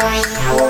right now.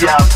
Yeah.